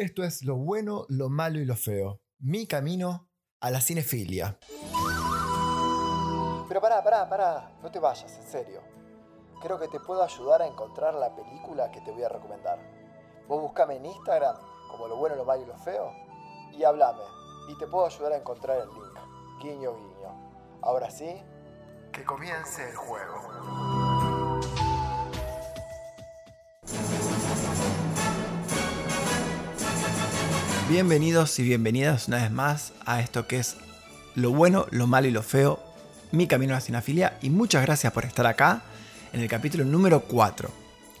Esto es lo bueno, lo malo y lo feo. Mi camino a la cinefilia. Pero pará, pará, pará. No te vayas, en serio. Creo que te puedo ayudar a encontrar la película que te voy a recomendar. Vos buscame en Instagram como lo bueno, lo malo y lo feo y hablame. Y te puedo ayudar a encontrar el link. Guiño, guiño. Ahora sí, que comience el juego. Bienvenidos y bienvenidas una vez más a esto que es lo bueno, lo malo y lo feo, mi camino a la cinefilia y muchas gracias por estar acá en el capítulo número 4.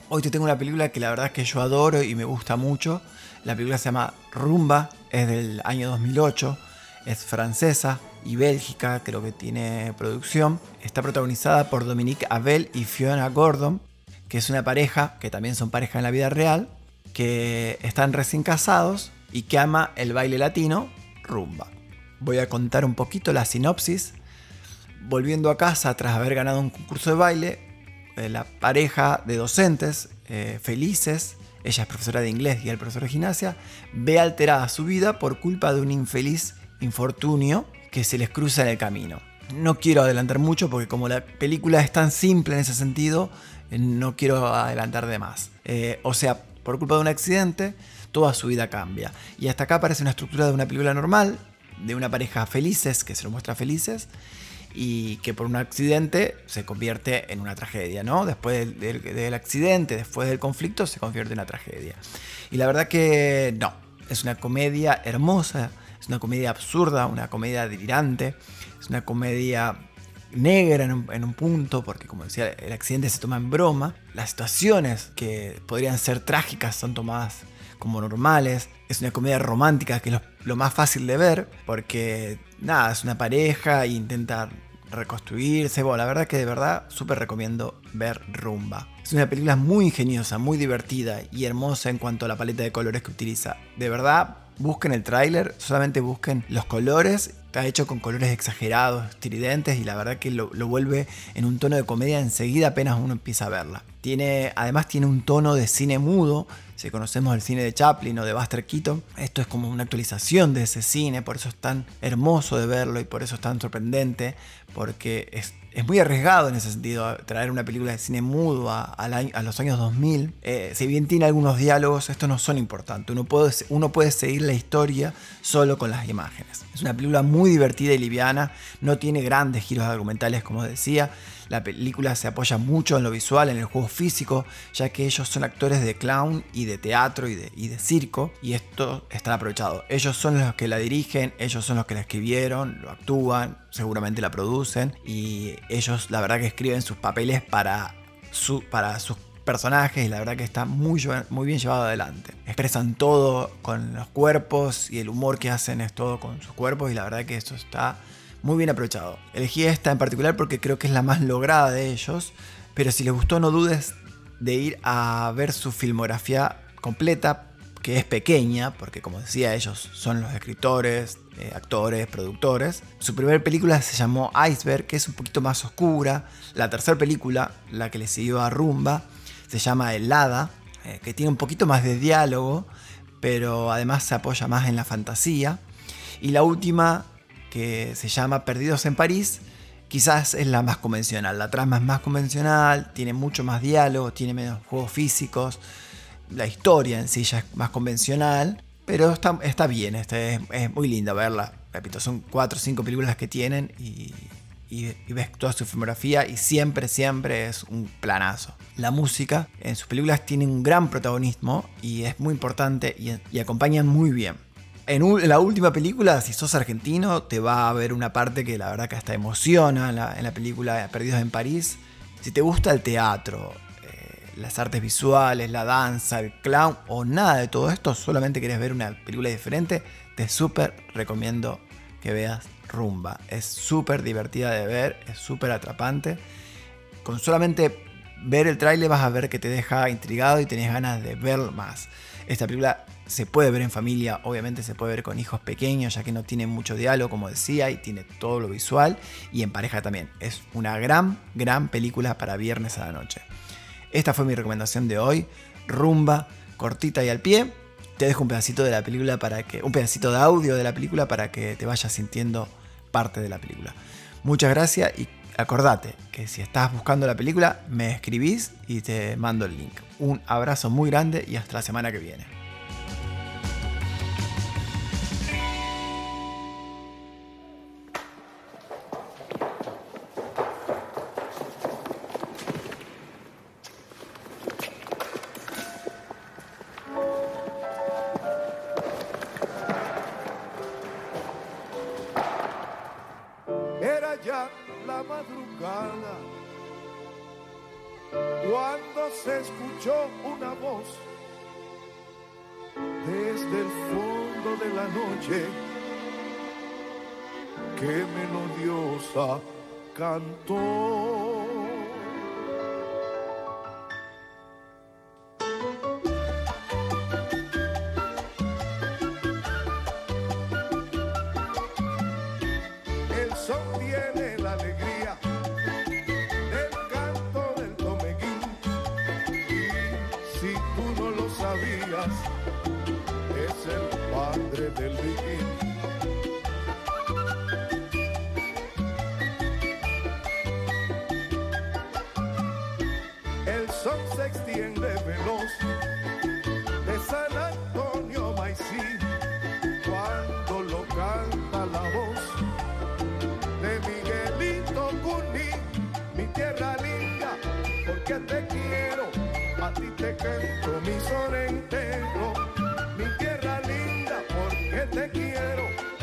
Hoy te tengo una película que la verdad es que yo adoro y me gusta mucho. La película se llama Rumba, es del año 2008, es francesa y bélgica, creo que tiene producción. Está protagonizada por Dominique Abel y Fiona Gordon, que es una pareja, que también son pareja en la vida real, que están recién casados y que ama el baile latino, rumba. Voy a contar un poquito la sinopsis. Volviendo a casa tras haber ganado un concurso de baile, eh, la pareja de docentes eh, felices, ella es profesora de inglés y el profesor de gimnasia, ve alterada su vida por culpa de un infeliz infortunio que se les cruza en el camino. No quiero adelantar mucho porque como la película es tan simple en ese sentido, eh, no quiero adelantar de más. o sea, por culpa de un accidente, toda su vida cambia. Y hasta acá aparece una estructura de una película normal, de una pareja felices, que se muestra felices, y que por un accidente se convierte en una tragedia, ¿no? Después del, del, accidente, después del conflicto, se convierte en una tragedia. Y la verdad que no, es una comedia hermosa, es una comedia absurda, una comedia delirante, es una comedia negra en un, en un, punto, porque como decía, el accidente se toma en broma. Las situaciones que podrían ser trágicas son tomadas como normales. Es una comedia romántica que es lo, más fácil de ver, porque nada, es una pareja e intenta reconstruirse. Bueno, la verdad que de verdad súper recomiendo ver Rumba. Es una película muy ingeniosa, muy divertida y hermosa en cuanto a la paleta de colores que utiliza. De verdad, busquen el tráiler, solamente busquen los colores. Está hecho con colores exagerados, estridentes y la verdad que lo, lo, vuelve en un tono de comedia enseguida apenas uno empieza a verla. Tiene, además tiene un tono de cine mudo, si conocemos el cine de Chaplin o de Buster Keaton, esto es como una actualización de ese cine, por eso es tan hermoso de verlo y por eso es tan sorprendente, porque es, es muy arriesgado en ese sentido traer una película de cine mudo a, los años 2000. Eh, si bien tiene algunos diálogos, estos no son importantes. Uno puede, uno puede seguir la historia solo con las imágenes. Es una película muy divertida y liviana, no tiene grandes giros argumentales como decía. La película se apoya mucho en lo visual, en el juego físico, ya que ellos son actores de clown y de teatro y de, y de circo, y esto está aprovechado. Ellos son los que la dirigen, ellos son los que la escribieron, lo actúan, seguramente la producen, y ellos la verdad que escriben sus papeles para, su, para sus personajes la verdad que está muy, muy bien llevado adelante. Expresan todo con los cuerpos y el humor que hacen es todo con sus cuerpos y la verdad que esto está muy bien aprovechado. Elegí esta en particular porque creo que es la más lograda de ellos, pero si les gustó no dudes de ir a ver su filmografía completa, que es pequeña, porque como decía ellos son los escritores, eh, actores, productores. Su primera película se llamó Iceberg, que es un poquito más oscura. La tercera película, la que le siguió a Rumba, se llama Helada, eh, que tiene un poquito más de diálogo, pero además se apoya más en la fantasía. Y la última que se llama Perdidos en París, quizás es la más convencional. La trama es más convencional, tiene mucho más diálogo, tiene menos juegos físicos. La historia en sí ya es más convencional, pero está, está bien, está, es, muy linda verla. Repito, son cuatro o cinco películas que tienen y, ves toda su filmografía y siempre, siempre es un planazo. La música en sus películas tiene un gran protagonismo y es muy importante y, y acompañan muy bien en, la última película, si sos argentino, te va a ver una parte que la verdad que hasta emociona en la, en la película Perdidos en París. Si te gusta el teatro, las artes visuales, la danza, el clown o nada de todo esto, solamente querés ver una película diferente, te súper recomiendo que veas Rumba. Es súper divertida de ver, es súper atrapante. Con solamente ver el tráiler vas a ver que te deja intrigado y tenés ganas de ver más. Esta película se puede ver en familia, obviamente se puede ver con hijos pequeños, ya que no tiene mucho diálogo, como decía, y tiene todo lo visual, y en pareja también. Es una gran, gran película para viernes a la noche. Esta fue mi recomendación de hoy, rumba, cortita y al pie. te dejo un pedacito de la película para que. un pedacito de audio de la película para que te vayas sintiendo parte de la película. Muchas gracias y acordate que si estás buscando la película, me escribís y te mando el link. Un abrazo muy grande y hasta la semana que viene. Cuando se escuchó una voz desde el fondo de la noche que melodiosa cantó. Es el padre del viquín. El sol se extiende veloz de San Antonio Maicí cuando lo canta la voz de Miguelito Cuní, mi tierra linda, porque te quiero, a ti te canto mi son entero, mi tierra linda, porque te quiero.